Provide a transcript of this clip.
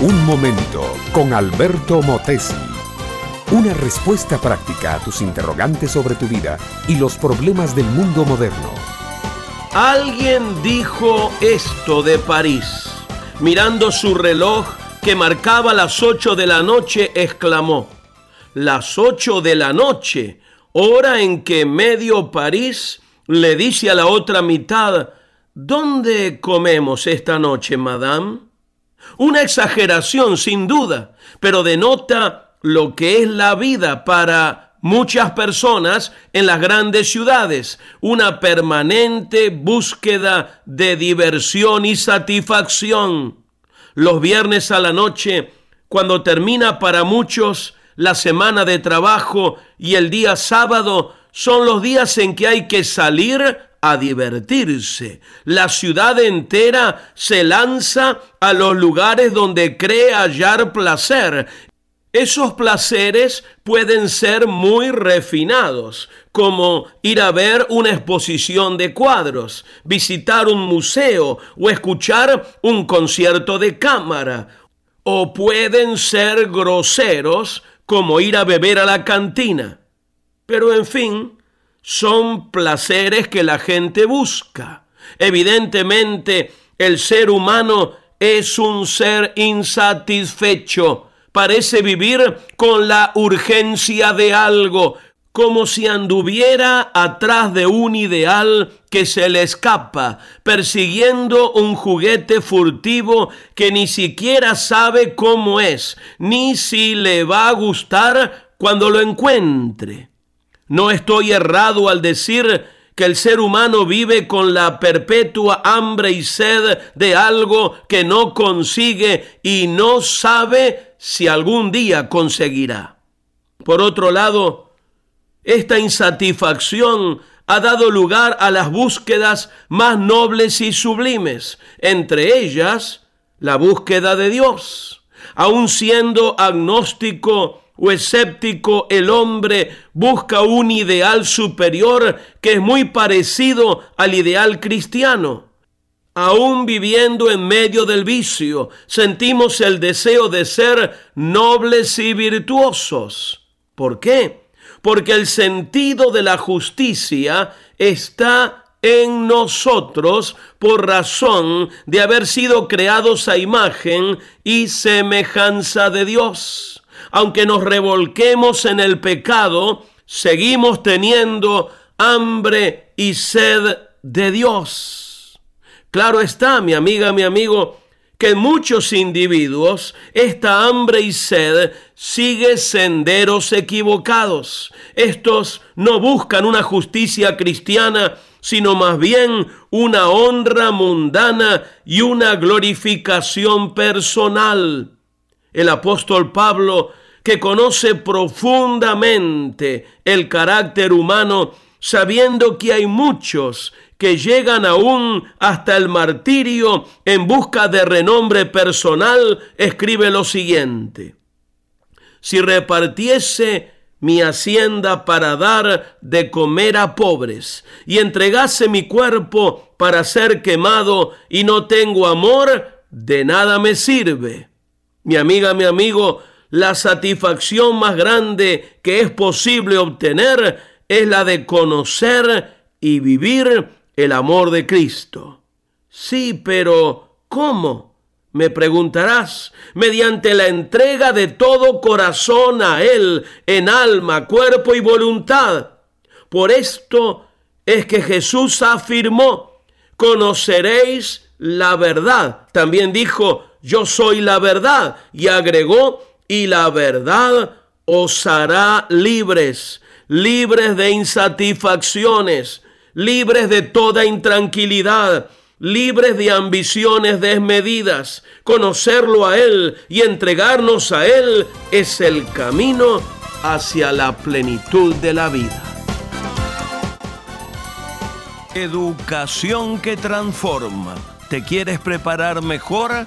Un momento con Alberto Motesi. Una respuesta práctica a tus interrogantes sobre tu vida y los problemas del mundo moderno. Alguien dijo esto de París. Mirando su reloj que marcaba las ocho de la noche, exclamó, las ocho de la noche, hora en que medio París le dice a la otra mitad, ¿dónde comemos esta noche, madame? Una exageración, sin duda, pero denota lo que es la vida para muchas personas en las grandes ciudades, una permanente búsqueda de diversión y satisfacción. Los viernes a la noche, cuando termina para muchos la semana de trabajo y el día sábado, son los días en que hay que salir a divertirse. La ciudad entera se lanza a los lugares donde cree hallar placer. Esos placeres pueden ser muy refinados, como ir a ver una exposición de cuadros, visitar un museo o escuchar un concierto de cámara. O pueden ser groseros, como ir a beber a la cantina. Pero en fin, son placeres que la gente busca. Evidentemente, el ser humano es un ser insatisfecho. Parece vivir con la urgencia de algo, como si anduviera atrás de un ideal que se le escapa, persiguiendo un juguete furtivo que ni siquiera sabe cómo es, ni si le va a gustar cuando lo encuentre. No estoy errado al decir que el ser humano vive con la perpetua hambre y sed de algo que no consigue y no sabe si algún día conseguirá. Por otro lado, esta insatisfacción ha dado lugar a las búsquedas más nobles y sublimes, entre ellas la búsqueda de Dios. Aun siendo agnóstico o escéptico, el hombre busca un ideal superior que es muy parecido al ideal cristiano. Aún viviendo en medio del vicio, sentimos el deseo de ser nobles y virtuosos. ¿Por qué? Porque el sentido de la justicia está en nosotros por razón de haber sido creados a imagen y semejanza de Dios aunque nos revolquemos en el pecado, seguimos teniendo hambre y sed de Dios. Claro está, mi amiga, mi amigo, que muchos individuos esta hambre y sed sigue senderos equivocados. Estos no buscan una justicia cristiana, sino más bien una honra mundana y una glorificación personal. El apóstol Pablo, que conoce profundamente el carácter humano, sabiendo que hay muchos que llegan aún hasta el martirio en busca de renombre personal, escribe lo siguiente. Si repartiese mi hacienda para dar de comer a pobres, y entregase mi cuerpo para ser quemado, y no tengo amor, de nada me sirve. Mi amiga, mi amigo, la satisfacción más grande que es posible obtener es la de conocer y vivir el amor de Cristo. Sí, pero ¿cómo? Me preguntarás, mediante la entrega de todo corazón a Él, en alma, cuerpo y voluntad. Por esto es que Jesús afirmó, conoceréis la verdad. También dijo, yo soy la verdad. Y agregó, y la verdad os hará libres, libres de insatisfacciones, libres de toda intranquilidad, libres de ambiciones desmedidas. Conocerlo a Él y entregarnos a Él es el camino hacia la plenitud de la vida. Educación que transforma. ¿Te quieres preparar mejor?